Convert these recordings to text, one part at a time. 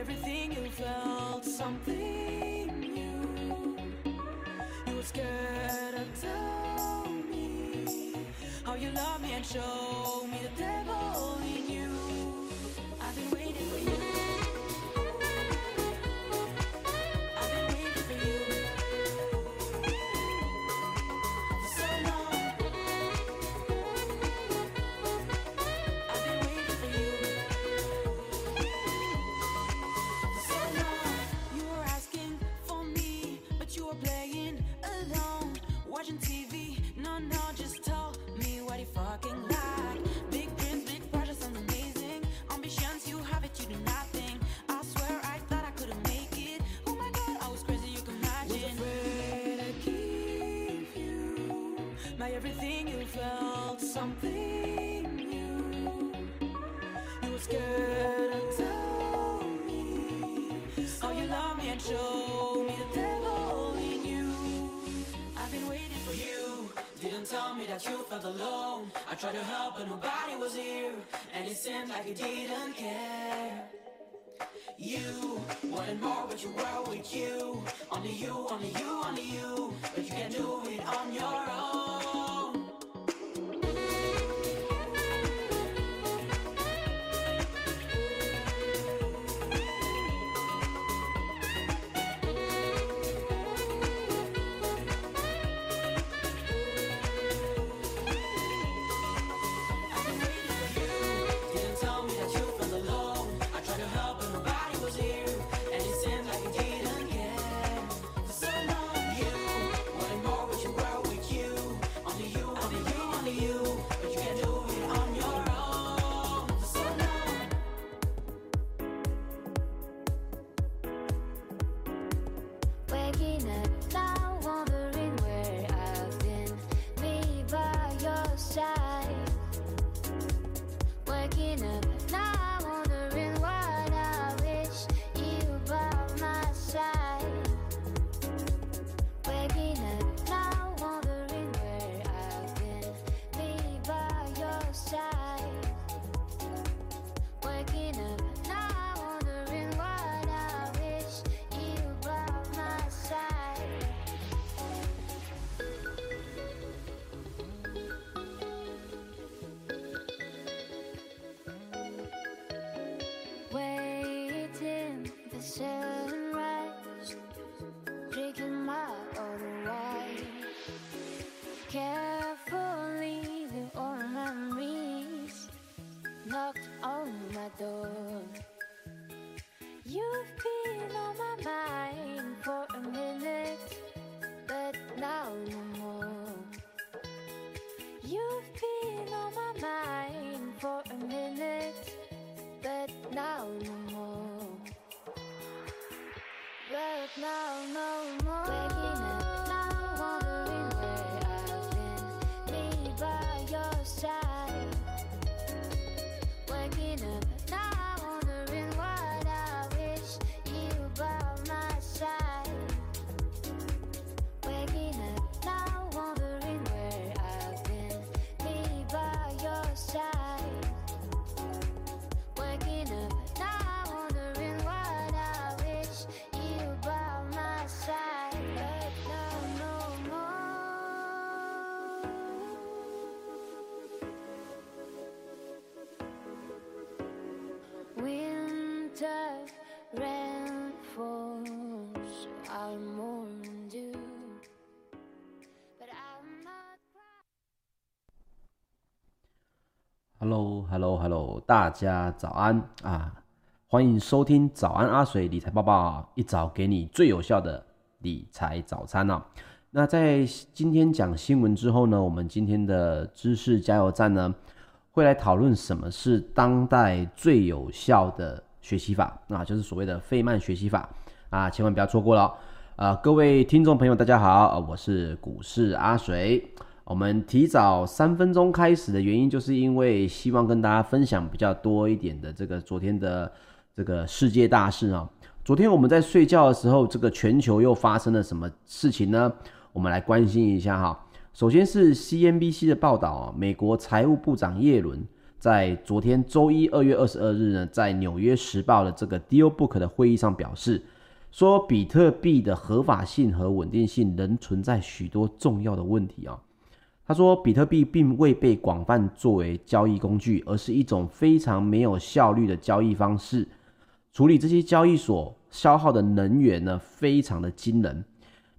everything. You felt something new. You were scared to tell me how you love me and show my everything. You felt something new. You were scared to tell me how you love me and show me the devil in you. I've been waiting for you. Didn't tell me that you felt alone. I tried to help, but nobody was here. And it seemed like you didn't care. You wanted more, but you were with you. Only you, only you, only you. But you can't do it on your own. You've been on my mind for a minute, 大家早安啊！欢迎收听早安阿水理财报报，一早给你最有效的理财早餐哦。那在今天讲新闻之后呢，我们今天的知识加油站呢，会来讨论什么是当代最有效的学习法，那就是所谓的费曼学习法啊，千万不要错过了啊！各位听众朋友，大家好，我是股市阿水。我们提早三分钟开始的原因，就是因为希望跟大家分享比较多一点的这个昨天的这个世界大事啊。昨天我们在睡觉的时候，这个全球又发生了什么事情呢？我们来关心一下哈。首先是 CNBC 的报道啊，美国财务部长耶伦在昨天周一二月二十二日呢，在纽约时报的这个 Deal Book 的会议上表示，说比特币的合法性和稳定性仍存在许多重要的问题啊。他说，比特币并未被广泛作为交易工具，而是一种非常没有效率的交易方式。处理这些交易所消耗的能源呢，非常的惊人。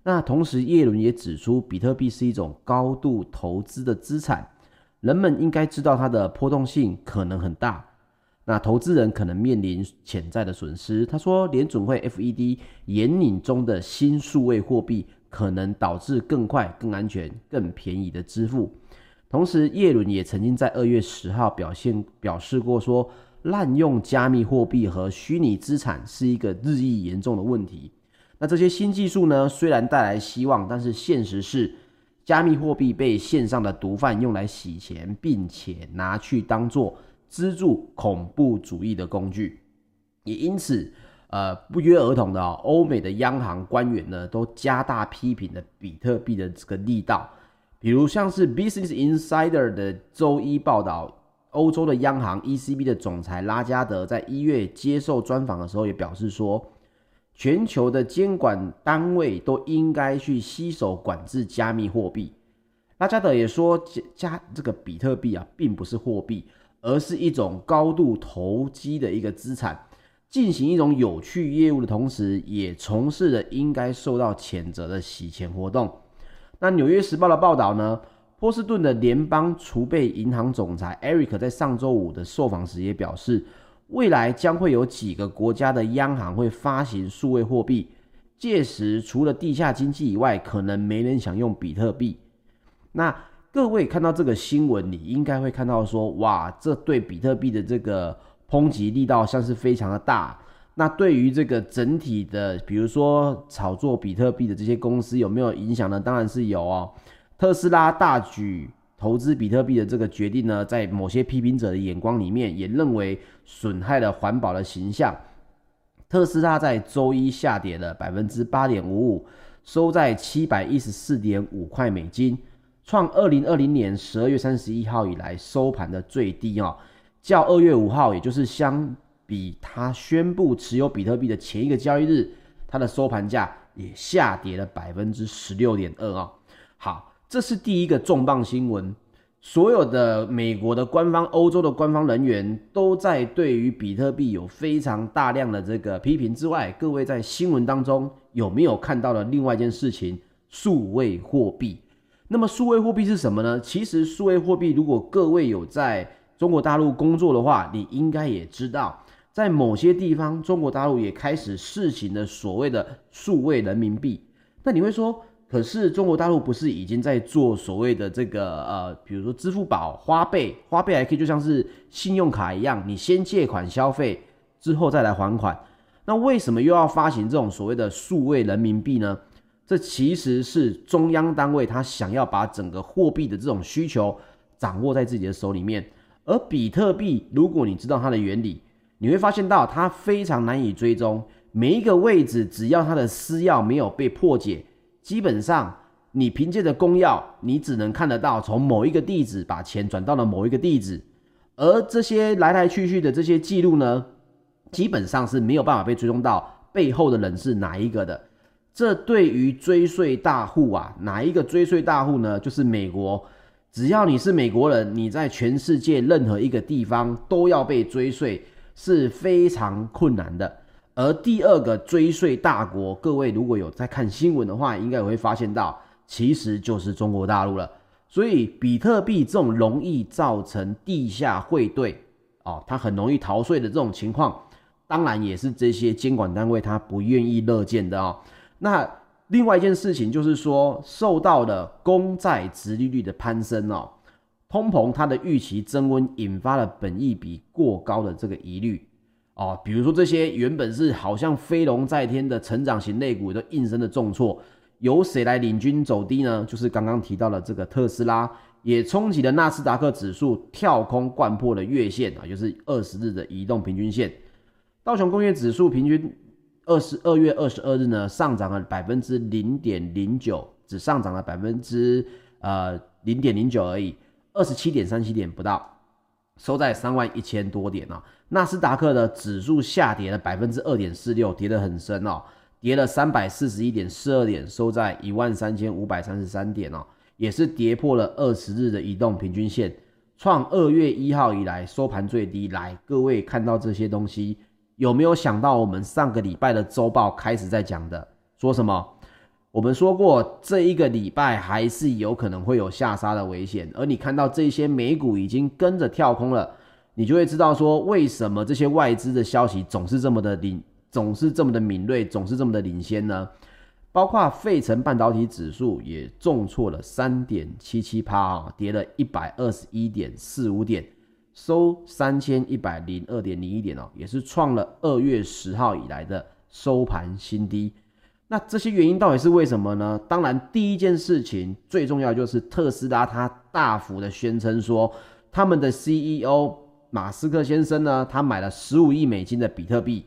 那同时，耶伦也指出，比特币是一种高度投资的资产，人们应该知道它的波动性可能很大。那投资人可能面临潜在的损失。他说，联准会 FED 引领中的新数位货币。可能导致更快、更安全、更便宜的支付。同时，耶伦也曾经在二月十号表现表示过说，滥用加密货币和虚拟资产是一个日益严重的问题。那这些新技术呢，虽然带来希望，但是现实是，加密货币被线上的毒贩用来洗钱，并且拿去当做资助恐怖主义的工具。也因此，呃，不约而同的，欧美的央行官员呢，都加大批评了比特币的这个力道。比如像是 Business Insider 的周一报道，欧洲的央行 ECB 的总裁拉加德在一月接受专访的时候也表示说，全球的监管单位都应该去携手管制加密货币。拉加德也说，加这个比特币啊，并不是货币，而是一种高度投机的一个资产。进行一种有趣业务的同时，也从事了应该受到谴责的洗钱活动。那《纽约时报》的报道呢？波士顿的联邦储备银行总裁 Eric 在上周五的受访时也表示，未来将会有几个国家的央行会发行数位货币，届时除了地下经济以外，可能没人想用比特币。那各位看到这个新闻，你应该会看到说，哇，这对比特币的这个。抨击力道像是非常的大，那对于这个整体的，比如说炒作比特币的这些公司有没有影响呢？当然是有哦。特斯拉大举投资比特币的这个决定呢，在某些批评者的眼光里面，也认为损害了环保的形象。特斯拉在周一下跌了百分之八点五五，收在七百一十四点五块美金，创二零二零年十二月三十一号以来收盘的最低哦。较二月五号，也就是相比他宣布持有比特币的前一个交易日，它的收盘价也下跌了百分之十六点二啊。好，这是第一个重磅新闻。所有的美国的官方、欧洲的官方人员都在对于比特币有非常大量的这个批评之外，各位在新闻当中有没有看到的另外一件事情？数位货币。那么数位货币是什么呢？其实数位货币，如果各位有在中国大陆工作的话，你应该也知道，在某些地方，中国大陆也开始试行了所谓的数位人民币。那你会说，可是中国大陆不是已经在做所谓的这个呃，比如说支付宝、花呗，花呗还可以就像是信用卡一样，你先借款消费之后再来还款。那为什么又要发行这种所谓的数位人民币呢？这其实是中央单位他想要把整个货币的这种需求掌握在自己的手里面。而比特币，如果你知道它的原理，你会发现到它非常难以追踪。每一个位置，只要它的私钥没有被破解，基本上你凭借着公钥，你只能看得到从某一个地址把钱转到了某一个地址。而这些来来去去的这些记录呢，基本上是没有办法被追踪到背后的人是哪一个的。这对于追税大户啊，哪一个追税大户呢？就是美国。只要你是美国人，你在全世界任何一个地方都要被追税，是非常困难的。而第二个追税大国，各位如果有在看新闻的话，应该也会发现到，其实就是中国大陆了。所以，比特币这种容易造成地下汇兑哦，它很容易逃税的这种情况，当然也是这些监管单位他不愿意乐见的哦。那。另外一件事情就是说，受到了公债殖利率的攀升哦，通膨它的预期增温，引发了本益比过高的这个疑虑哦。比如说这些原本是好像飞龙在天的成长型类股都应声的重挫，由谁来领军走低呢？就是刚刚提到的这个特斯拉，也冲击了纳斯达克指数跳空掼破了月线啊，就是二十日的移动平均线。道琼工业指数平均二十二月二十二日呢，上涨了百分之零点零九，只上涨了百分之呃零点零九而已，二十七点三七点不到，收在三万一千多点啊。纳斯达克的指数下跌了百分之二点四六，跌得很深哦。跌了三百四十一点四二点，收在一万三千五百三十三点哦，也是跌破了二十日的移动平均线，创二月一号以来收盘最低。来，各位看到这些东西，有没有想到我们上个礼拜的周报开始在讲的？说什么？我们说过这一个礼拜还是有可能会有下杀的危险，而你看到这些美股已经跟着跳空了，你就会知道说为什么这些外资的消息总是这么的灵。总是这么的敏锐，总是这么的领先呢。包括费城半导体指数也重挫了三点七七趴啊，跌了一百二十一点四五点，收三千一百零二点零一点哦，也是创了二月十号以来的收盘新低。那这些原因到底是为什么呢？当然，第一件事情最重要就是特斯拉它大幅的宣称说，他们的 CEO 马斯克先生呢，他买了十五亿美金的比特币。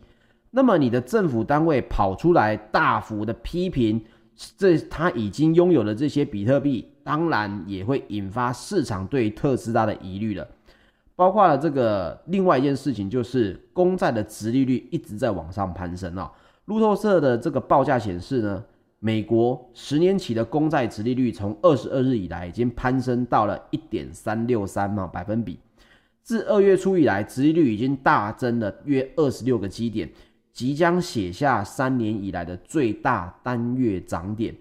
那么你的政府单位跑出来大幅的批评，这他已经拥有了这些比特币，当然也会引发市场对特斯拉的疑虑了。包括了这个另外一件事情，就是公债的殖利率一直在往上攀升啊。路透社的这个报价显示呢，美国十年期的公债殖利率从二十二日以来已经攀升到了一点三六三嘛百分比，自二月初以来，殖利率已经大增了约二十六个基点。即将写下三年以来的最大单月涨点。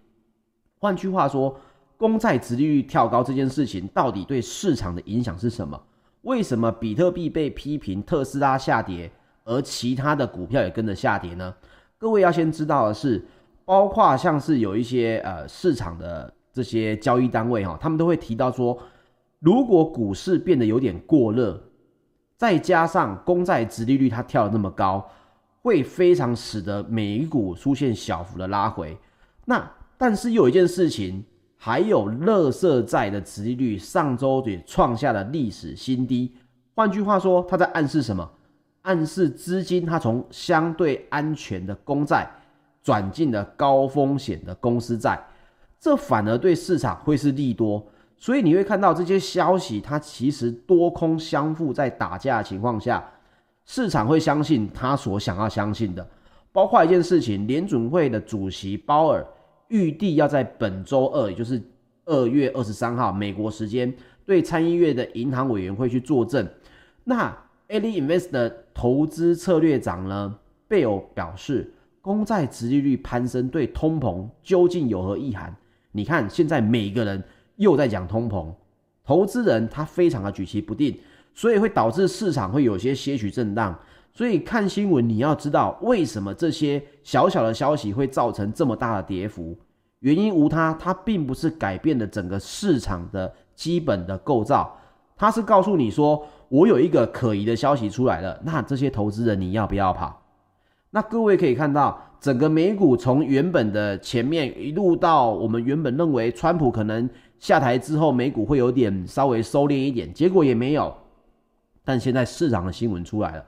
换句话说，公债殖利率跳高这件事情到底对市场的影响是什么？为什么比特币被批评，特斯拉下跌，而其他的股票也跟着下跌呢？各位要先知道的是，包括像是有一些呃市场的这些交易单位哈，他们都会提到说，如果股市变得有点过热，再加上公债殖利率它跳得那么高。会非常使得美股出现小幅的拉回，那但是有一件事情，还有垃圾债的殖利率上周也创下了历史新低。换句话说，它在暗示什么？暗示资金它从相对安全的公债转进了高风险的公司债，这反而对市场会是利多。所以你会看到这些消息，它其实多空相互在打架的情况下。市场会相信他所想要相信的，包括一件事情，联准会的主席鲍尔预计要在本周二，也就是二月二十三号美国时间，对参议院的银行委员会去作证。那 Ali Invest 的投资策略长呢，贝尔表示，公债殖利率攀升对通膨究竟有何意涵？你看，现在每个人又在讲通膨，投资人他非常的举棋不定。所以会导致市场会有些些许震荡，所以看新闻你要知道为什么这些小小的消息会造成这么大的跌幅，原因无他，它并不是改变了整个市场的基本的构造，它是告诉你说我有一个可疑的消息出来了，那这些投资人你要不要跑？那各位可以看到，整个美股从原本的前面一路到我们原本认为川普可能下台之后美股会有点稍微收敛一点，结果也没有。但现在市场的新闻出来了，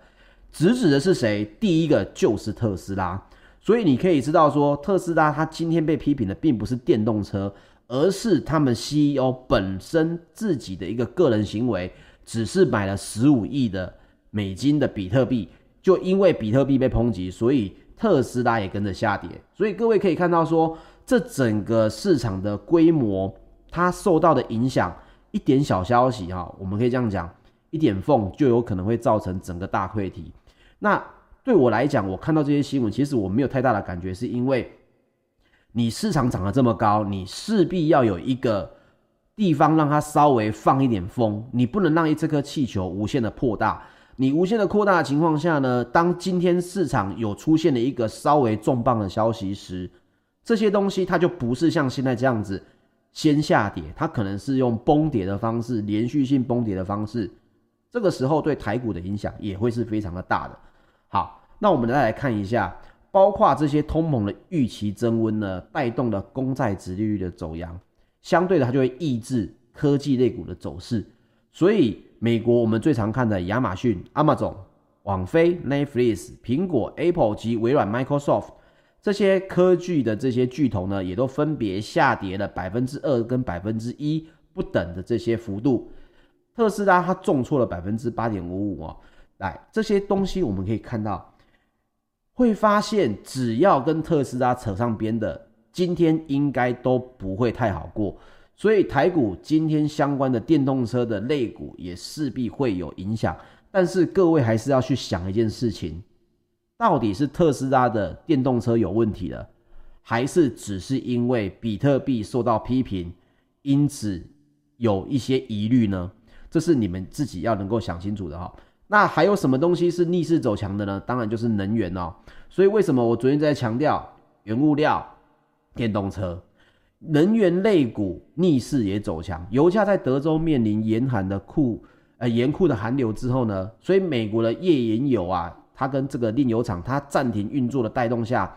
直指的是谁？第一个就是特斯拉，所以你可以知道说，特斯拉它今天被批评的并不是电动车，而是他们 CEO 本身自己的一个个人行为，只是买了十五亿的美金的比特币，就因为比特币被抨击，所以特斯拉也跟着下跌。所以各位可以看到说，这整个市场的规模它受到的影响，一点小消息哈，我们可以这样讲。一点缝就有可能会造成整个大溃堤。那对我来讲，我看到这些新闻，其实我没有太大的感觉，是因为你市场涨得这么高，你势必要有一个地方让它稍微放一点风，你不能让这颗气球无限的扩大。你无限的扩大的情况下呢，当今天市场有出现了一个稍微重磅的消息时，这些东西它就不是像现在这样子先下跌，它可能是用崩跌的方式，连续性崩跌的方式。这个时候对台股的影响也会是非常的大的。好，那我们再来看一下，包括这些通膨的预期增温呢，带动了公债殖利率的走扬，相对的它就会抑制科技类股的走势。所以美国我们最常看的亚马逊、Amazon、网飞、Netflix、苹果、Apple 及微软 Microsoft 这些科技的这些巨头呢，也都分别下跌了百分之二跟百分之一不等的这些幅度。特斯拉它重挫了百分之八点五五哦。来，这些东西我们可以看到，会发现只要跟特斯拉扯上边的，今天应该都不会太好过。所以台股今天相关的电动车的类股也势必会有影响。但是各位还是要去想一件事情，到底是特斯拉的电动车有问题了，还是只是因为比特币受到批评，因此有一些疑虑呢？这是你们自己要能够想清楚的哈。那还有什么东西是逆势走强的呢？当然就是能源哦。所以为什么我昨天在强调原物料、电动车、能源类股逆势也走强？油价在德州面临严寒的酷呃严酷的寒流之后呢，所以美国的页岩油啊，它跟这个炼油厂它暂停运作的带动下，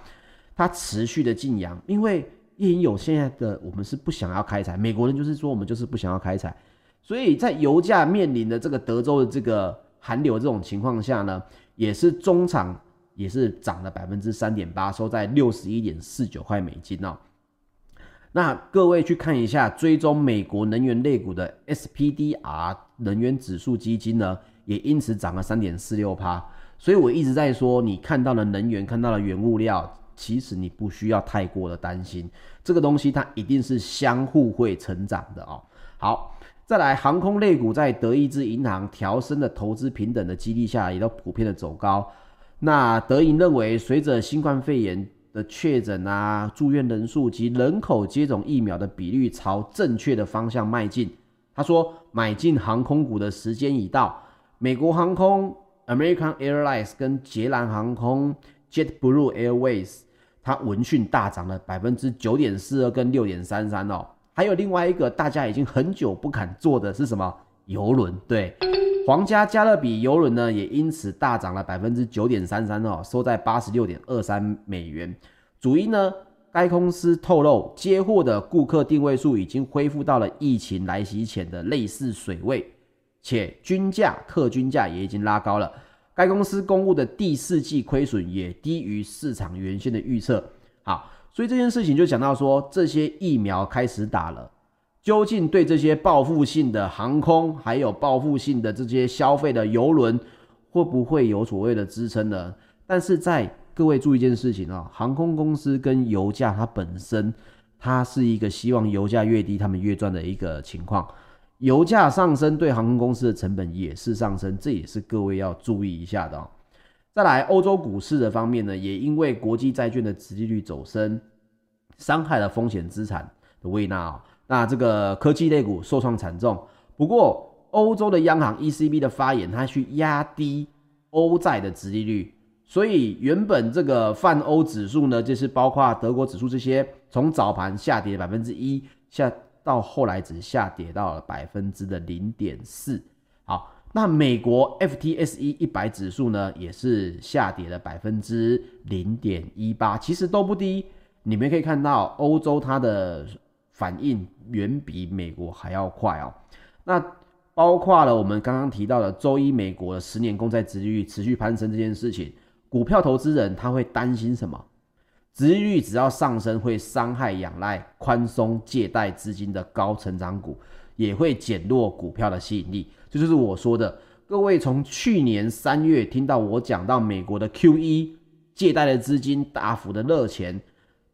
它持续的进扬。因为页岩油现在的我们是不想要开采，美国人就是说我们就是不想要开采，所以在油价面临的这个德州的这个。寒流这种情况下呢，也是中场也是涨了百分之三点八，收在六十一点四九块美金哦。那各位去看一下追踪美国能源类股的 SPDR 能源指数基金呢，也因此涨了三点四六趴。所以我一直在说，你看到了能源，看到了原物料，其实你不需要太过的担心，这个东西它一定是相互会成长的哦。好。再来，航空类股在德意志银行调升的投资平等的激励下，也都普遍的走高。那德银认为，随着新冠肺炎的确诊啊、住院人数及人口接种疫苗的比率朝正确的方向迈进，他说，买进航空股的时间已到。美国航空 American Airlines 跟捷兰航空 JetBlue Airways，它闻讯大涨了百分之九点四二跟六点三三哦。还有另外一个大家已经很久不敢坐的是什么？游轮。对，皇家加勒比游轮呢，也因此大涨了百分之九点三三哦，收在八十六点二三美元。主因呢，该公司透露接货的顾客定位数已经恢复到了疫情来袭前的类似水位，且均价、客均价也已经拉高了。该公司公布的第四季亏损也低于市场原先的预测。好。所以这件事情就讲到说，这些疫苗开始打了，究竟对这些报复性的航空，还有报复性的这些消费的邮轮，会不会有所谓的支撑呢？但是在各位注意一件事情啊，航空公司跟油价它本身，它是一个希望油价越低，他们越赚的一个情况。油价上升对航空公司的成本也是上升，这也是各位要注意一下的哦。再来，欧洲股市的方面呢，也因为国际债券的殖利率走升，伤害了风险资产的胃纳哦。那这个科技类股受创惨重。不过，欧洲的央行 ECB 的发言，它去压低欧债的殖利率，所以原本这个泛欧指数呢，就是包括德国指数这些，从早盘下跌百分之一，下到后来只下跌到了百分之的零点四。好。那美国 FTSE 一百指数呢，也是下跌了百分之零点一八，其实都不低。你们可以看到，欧洲它的反应远比美国还要快哦。那包括了我们刚刚提到的周一美国的十年公债殖利率持续攀升这件事情，股票投资人他会担心什么？殖利率只要上升，会伤害仰赖宽松借贷资金的高成长股，也会减弱股票的吸引力。这就是我说的，各位从去年三月听到我讲到美国的 QE 借贷的资金大幅的热钱，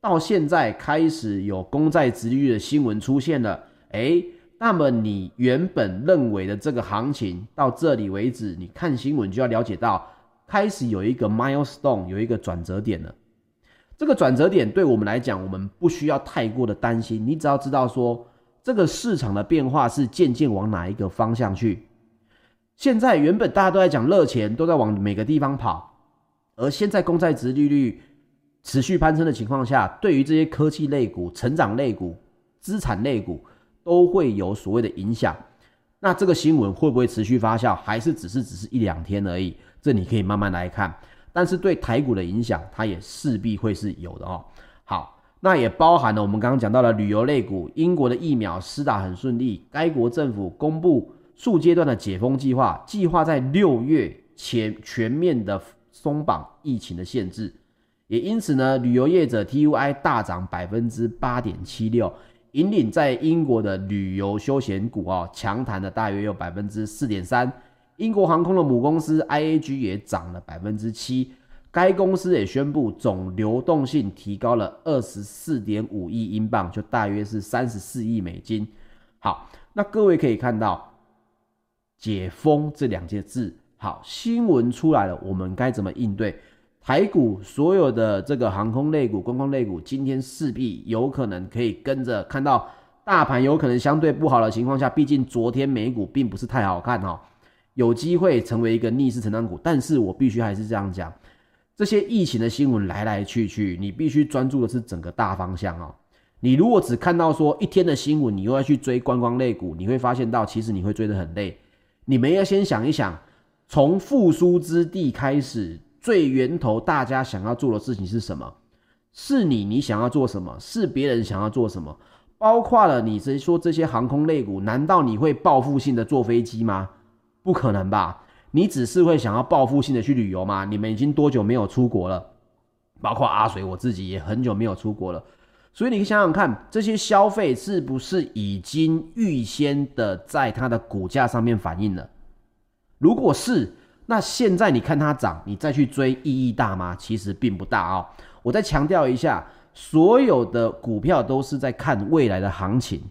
到现在开始有公债殖利率的新闻出现了，诶，那么你原本认为的这个行情到这里为止，你看新闻就要了解到，开始有一个 milestone，有一个转折点了。这个转折点对我们来讲，我们不需要太过的担心，你只要知道说。这个市场的变化是渐渐往哪一个方向去？现在原本大家都在讲热钱，都在往每个地方跑，而现在公债殖利率持续攀升的情况下，对于这些科技类股、成长类股、资产类股都会有所谓的影响。那这个新闻会不会持续发酵，还是只是只是一两天而已？这你可以慢慢来看。但是对台股的影响，它也势必会是有的哦。好，那也包含了我们刚刚讲到的旅游类股，英国的疫苗施打很顺利，该国政府公布数阶段的解封计划，计划在六月前全面的松绑疫情的限制，也因此呢，旅游业者 TUI 大涨百分之八点七六，引领在英国的旅游休闲股哦，强弹了大约有百分之四点三。英国航空的母公司 IAG 也涨了百分之七，该公司也宣布总流动性提高了二十四点五亿英镑，就大约是三十四亿美金。好，那各位可以看到“解封”这两件字，好，新闻出来了，我们该怎么应对？台股所有的这个航空类股、观光类股，今天势必有可能可以跟着看到大盘有可能相对不好的情况下，毕竟昨天美股并不是太好看哈。有机会成为一个逆势成长股，但是我必须还是这样讲，这些疫情的新闻来来去去，你必须专注的是整个大方向哦。你如果只看到说一天的新闻，你又要去追观光类股，你会发现到其实你会追得很累。你们要先想一想，从复苏之地开始，最源头大家想要做的事情是什么？是你，你想要做什么？是别人想要做什么？包括了你说这些航空类股，难道你会报复性的坐飞机吗？不可能吧？你只是会想要报复性的去旅游吗？你们已经多久没有出国了？包括阿水，我自己也很久没有出国了。所以你想想看，这些消费是不是已经预先的在它的股价上面反映了？如果是，那现在你看它涨，你再去追意义大吗？其实并不大哦。我再强调一下，所有的股票都是在看未来的行情。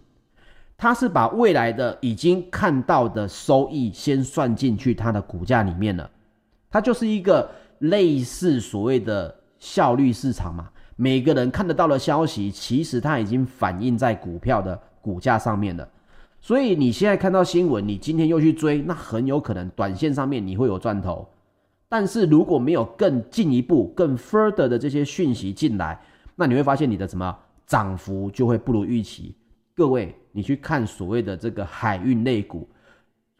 他是把未来的已经看到的收益先算进去它的股价里面了，它就是一个类似所谓的效率市场嘛。每个人看得到的消息，其实它已经反映在股票的股价上面了。所以你现在看到新闻，你今天又去追，那很有可能短线上面你会有赚头。但是如果没有更进一步、更 further 的这些讯息进来，那你会发现你的什么涨幅就会不如预期。各位，你去看所谓的这个海运类股、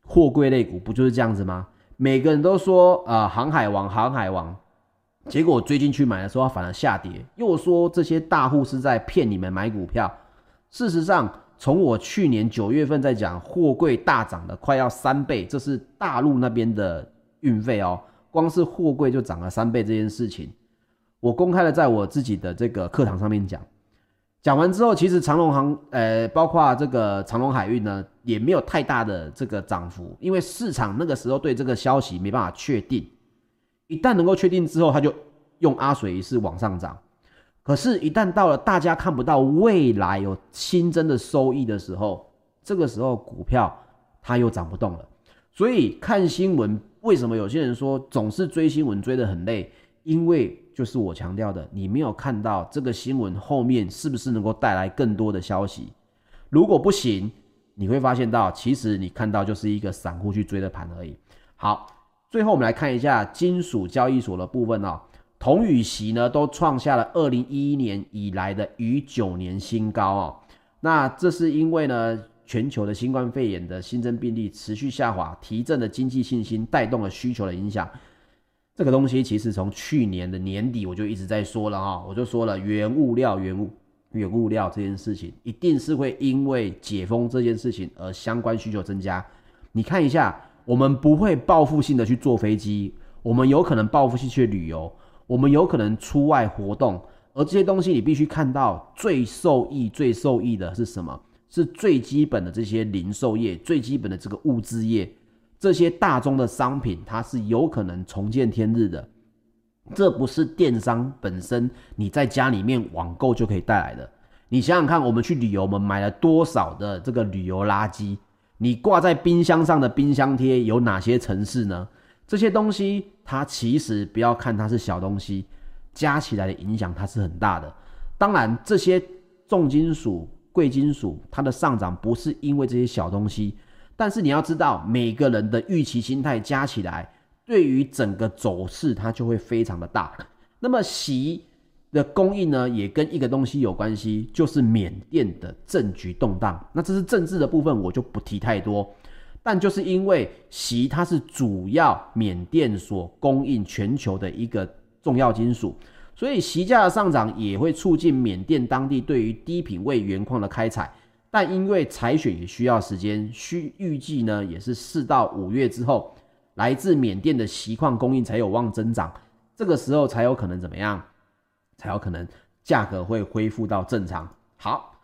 货柜类股，不就是这样子吗？每个人都说啊、呃，航海王，航海王，结果我追进去买的时候，反而下跌。又说这些大户是在骗你们买股票。事实上，从我去年九月份在讲货柜大涨的快要三倍，这是大陆那边的运费哦，光是货柜就涨了三倍这件事情，我公开了在我自己的这个课堂上面讲。讲完之后，其实长荣航，呃，包括这个长隆海运呢，也没有太大的这个涨幅，因为市场那个时候对这个消息没办法确定。一旦能够确定之后，它就用阿水仪式往上涨。可是，一旦到了大家看不到未来有新增的收益的时候，这个时候股票它又涨不动了。所以看新闻，为什么有些人说总是追新闻追得很累？因为就是我强调的，你没有看到这个新闻后面是不是能够带来更多的消息？如果不行，你会发现到其实你看到就是一个散户去追的盘而已。好，最后我们来看一下金属交易所的部分哦，铜与锡呢都创下了二零一一年以来的逾九年新高哦。那这是因为呢，全球的新冠肺炎的新增病例持续下滑，提振了经济信心，带动了需求的影响。这个东西其实从去年的年底我就一直在说了哈，我就说了原物料、原物、原物料这件事情一定是会因为解封这件事情而相关需求增加。你看一下，我们不会报复性的去坐飞机，我们有可能报复性去旅游，我们有可能出外活动，而这些东西你必须看到最受益、最受益的是什么？是最基本的这些零售业、最基本的这个物资业。这些大宗的商品，它是有可能重见天日的，这不是电商本身你在家里面网购就可以带来的。你想想看，我们去旅游，我们买了多少的这个旅游垃圾？你挂在冰箱上的冰箱贴有哪些城市呢？这些东西，它其实不要看它是小东西，加起来的影响它是很大的。当然，这些重金属、贵金属，它的上涨不是因为这些小东西。但是你要知道，每个人的预期心态加起来，对于整个走势它就会非常的大。那么锡的供应呢，也跟一个东西有关系，就是缅甸的政局动荡。那这是政治的部分，我就不提太多。但就是因为锡它是主要缅甸所供应全球的一个重要金属，所以锡价的上涨也会促进缅甸当地对于低品位原矿的开采。但因为采选也需要时间，需预计呢也是四到五月之后，来自缅甸的锡矿供应才有望增长，这个时候才有可能怎么样？才有可能价格会恢复到正常。好，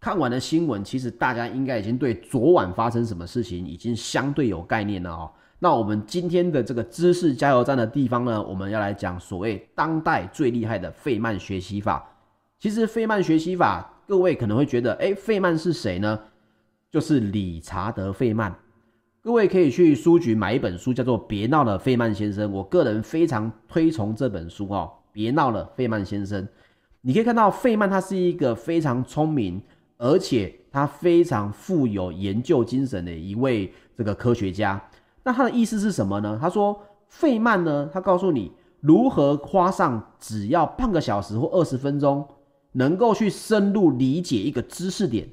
看完了新闻，其实大家应该已经对昨晚发生什么事情已经相对有概念了哦。那我们今天的这个知识加油站的地方呢，我们要来讲所谓当代最厉害的费曼学习法。其实费曼学习法。各位可能会觉得，哎，费曼是谁呢？就是理查德·费曼。各位可以去书局买一本书，叫做《别闹了，费曼先生》。我个人非常推崇这本书哦，《别闹了，费曼先生》。你可以看到，费曼他是一个非常聪明，而且他非常富有研究精神的一位这个科学家。那他的意思是什么呢？他说，费曼呢，他告诉你如何花上只要半个小时或二十分钟。能够去深入理解一个知识点，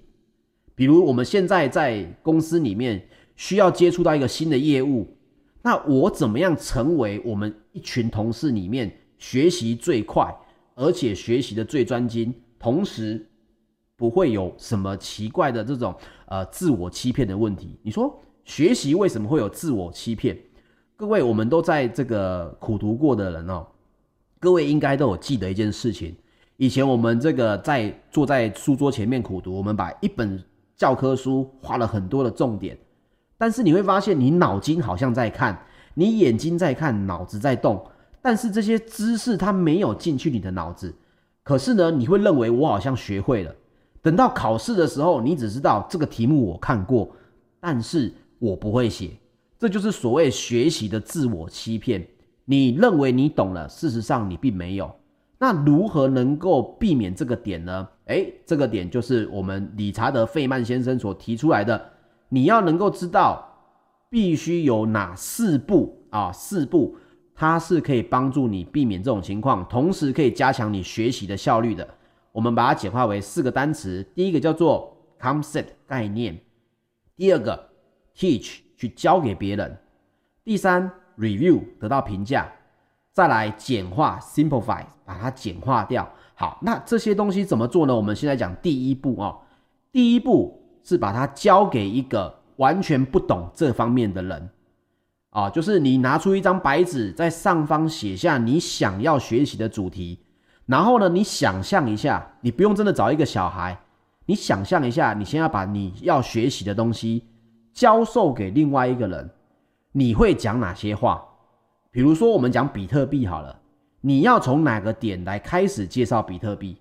比如我们现在在公司里面需要接触到一个新的业务，那我怎么样成为我们一群同事里面学习最快，而且学习的最专精，同时不会有什么奇怪的这种呃自我欺骗的问题？你说学习为什么会有自我欺骗？各位，我们都在这个苦读过的人哦，各位应该都有记得一件事情。以前我们这个在坐在书桌前面苦读，我们把一本教科书画了很多的重点，但是你会发现，你脑筋好像在看，你眼睛在看，脑子在动，但是这些知识它没有进去你的脑子。可是呢，你会认为我好像学会了。等到考试的时候，你只知道这个题目我看过，但是我不会写。这就是所谓学习的自我欺骗。你认为你懂了，事实上你并没有。那如何能够避免这个点呢？诶，这个点就是我们理查德·费曼先生所提出来的。你要能够知道，必须有哪四步啊？四步，它是可以帮助你避免这种情况，同时可以加强你学习的效率的。我们把它简化为四个单词：第一个叫做 concept 概念；第二个 teach 去教给别人；第三 review 得到评价。再来简化，simplify，把它简化掉。好，那这些东西怎么做呢？我们现在讲第一步哦。第一步是把它交给一个完全不懂这方面的人啊，就是你拿出一张白纸，在上方写下你想要学习的主题，然后呢，你想象一下，你不用真的找一个小孩，你想象一下，你先要把你要学习的东西教授给另外一个人，你会讲哪些话？比如说，我们讲比特币好了，你要从哪个点来开始介绍比特币？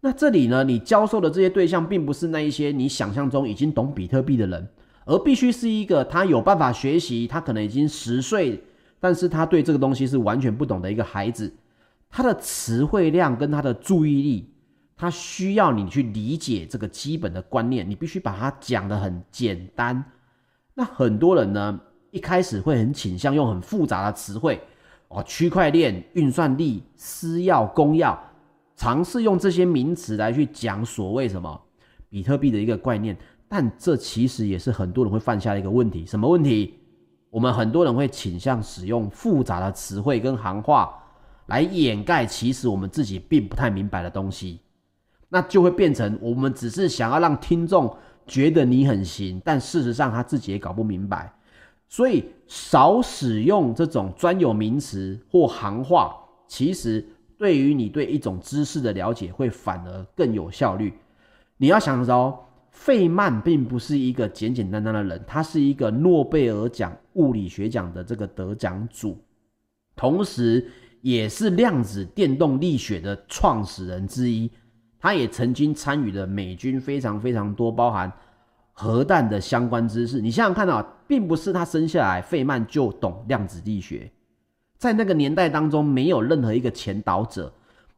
那这里呢，你教授的这些对象，并不是那一些你想象中已经懂比特币的人，而必须是一个他有办法学习，他可能已经十岁，但是他对这个东西是完全不懂的一个孩子。他的词汇量跟他的注意力，他需要你去理解这个基本的观念，你必须把它讲得很简单。那很多人呢，一开始会很倾向用很复杂的词汇哦，区块链、运算力、私钥、公钥，尝试用这些名词来去讲所谓什么比特币的一个概念，但这其实也是很多人会犯下的一个问题。什么问题？我们很多人会倾向使用复杂的词汇跟行话来掩盖其实我们自己并不太明白的东西，那就会变成我们只是想要让听众觉得你很行，但事实上他自己也搞不明白。所以少使用这种专有名词或行话，其实对于你对一种知识的了解会反而更有效率。你要想着，费曼并不是一个简简单单的人，他是一个诺贝尔奖物理学奖的这个得奖主，同时也是量子电动力学的创始人之一。他也曾经参与了美军非常非常多，包含。核弹的相关知识，你想想看啊，并不是他生下来费曼就懂量子力学，在那个年代当中，没有任何一个前导者。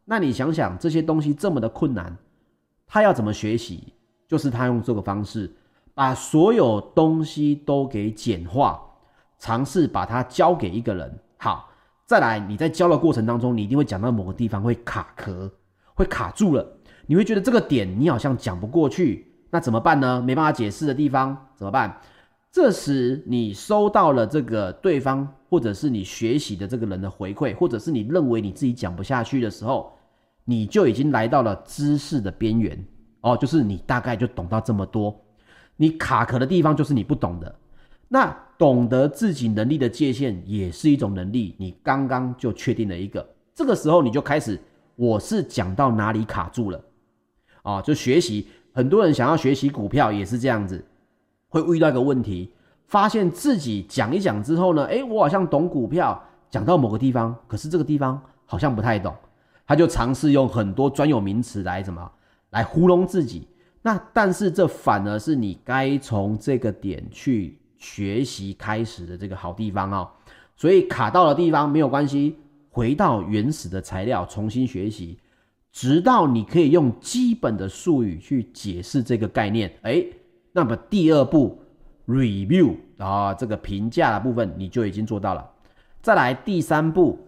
那你想想，这些东西这么的困难，他要怎么学习？就是他用这个方式，把所有东西都给简化，尝试把它交给一个人。好，再来，你在教的过程当中，你一定会讲到某个地方会卡壳，会卡住了，你会觉得这个点你好像讲不过去。那怎么办呢？没办法解释的地方怎么办？这时你收到了这个对方或者是你学习的这个人的回馈，或者是你认为你自己讲不下去的时候，你就已经来到了知识的边缘哦，就是你大概就懂到这么多，你卡壳的地方就是你不懂的。那懂得自己能力的界限也是一种能力，你刚刚就确定了一个，这个时候你就开始，我是讲到哪里卡住了啊？就学习，很多人想要学习股票也是这样子。会遇到一个问题，发现自己讲一讲之后呢，诶，我好像懂股票，讲到某个地方，可是这个地方好像不太懂，他就尝试用很多专有名词来什么，来糊弄自己。那但是这反而是你该从这个点去学习开始的这个好地方哦。所以卡到的地方没有关系，回到原始的材料重新学习，直到你可以用基本的术语去解释这个概念，诶。那么第二步 review 啊，这个评价的部分你就已经做到了。再来第三步，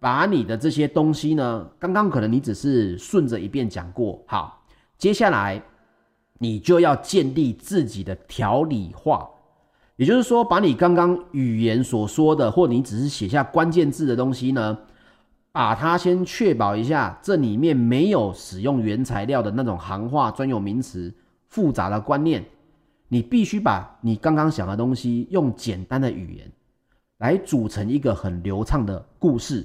把你的这些东西呢，刚刚可能你只是顺着一遍讲过，好，接下来你就要建立自己的条理化，也就是说，把你刚刚语言所说的，或你只是写下关键字的东西呢，把它先确保一下，这里面没有使用原材料的那种行话、专有名词、复杂的观念。你必须把你刚刚想的东西用简单的语言来组成一个很流畅的故事。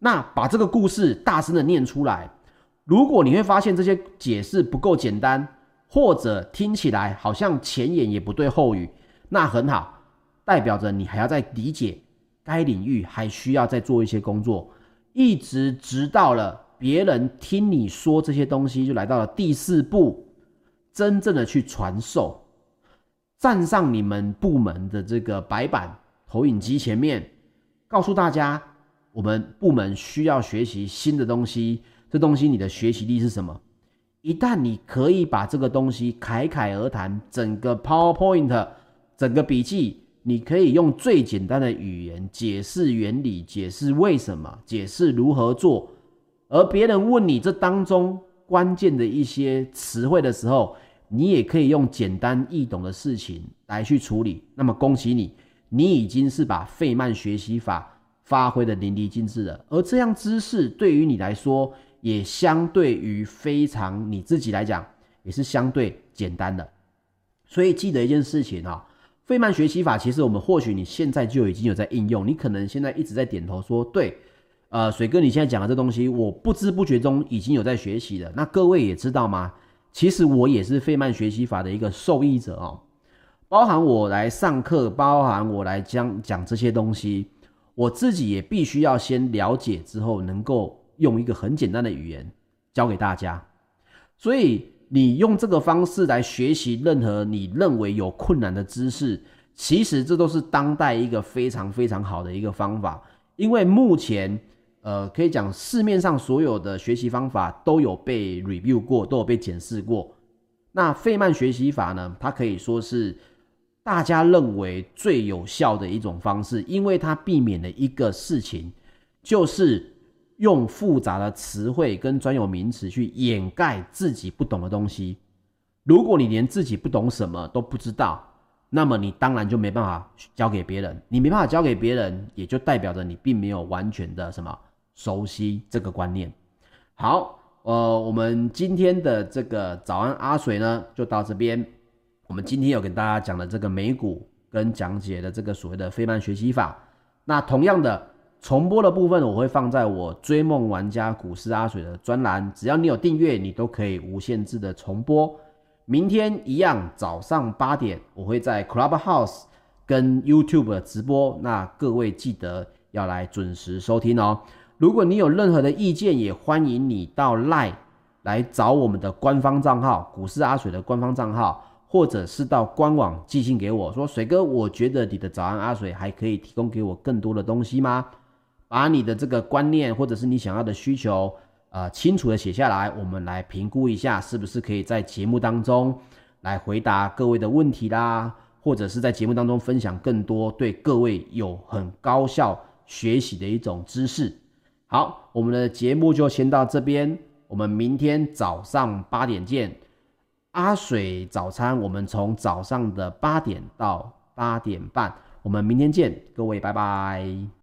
那把这个故事大声的念出来。如果你会发现这些解释不够简单，或者听起来好像前言也不对后语，那很好，代表着你还要再理解该领域还需要再做一些工作，一直直到了别人听你说这些东西，就来到了第四步，真正的去传授。站上你们部门的这个白板投影机前面，告诉大家，我们部门需要学习新的东西。这东西你的学习力是什么？一旦你可以把这个东西侃侃而谈，整个 PowerPoint，整个笔记，你可以用最简单的语言解释原理，解释为什么，解释如何做。而别人问你这当中关键的一些词汇的时候，你也可以用简单易懂的事情来去处理，那么恭喜你，你已经是把费曼学习法发挥得淋漓尽致了。而这样知识对于你来说，也相对于非常你自己来讲，也是相对简单的。所以记得一件事情啊，费曼学习法其实我们或许你现在就已经有在应用，你可能现在一直在点头说对，呃，水哥你现在讲的这东西，我不知不觉中已经有在学习了。那各位也知道吗？其实我也是费曼学习法的一个受益者哦，包含我来上课，包含我来讲讲这些东西，我自己也必须要先了解之后，能够用一个很简单的语言教给大家。所以你用这个方式来学习任何你认为有困难的知识，其实这都是当代一个非常非常好的一个方法，因为目前。呃，可以讲市面上所有的学习方法都有被 review 过，都有被检视过。那费曼学习法呢，它可以说是大家认为最有效的一种方式，因为它避免了一个事情，就是用复杂的词汇跟专有名词去掩盖自己不懂的东西。如果你连自己不懂什么都不知道，那么你当然就没办法教给别人。你没办法教给别人，也就代表着你并没有完全的什么。熟悉这个观念。好，呃，我们今天的这个早安阿水呢，就到这边。我们今天有跟大家讲的这个美股跟讲解的这个所谓的费曼学习法。那同样的重播的部分，我会放在我追梦玩家股市阿水的专栏，只要你有订阅，你都可以无限制的重播。明天一样早上八点，我会在 Clubhouse 跟 YouTube 直播，那各位记得要来准时收听哦。如果你有任何的意见，也欢迎你到 LINE 来找我们的官方账号“股市阿水”的官方账号，或者是到官网寄信给我说：“水哥，我觉得你的早安阿水还可以提供给我更多的东西吗？”把你的这个观念或者是你想要的需求，呃，清楚的写下来，我们来评估一下，是不是可以在节目当中来回答各位的问题啦，或者是在节目当中分享更多对各位有很高效学习的一种知识。好，我们的节目就先到这边，我们明天早上八点见。阿水早餐，我们从早上的八点到八点半。我们明天见，各位，拜拜。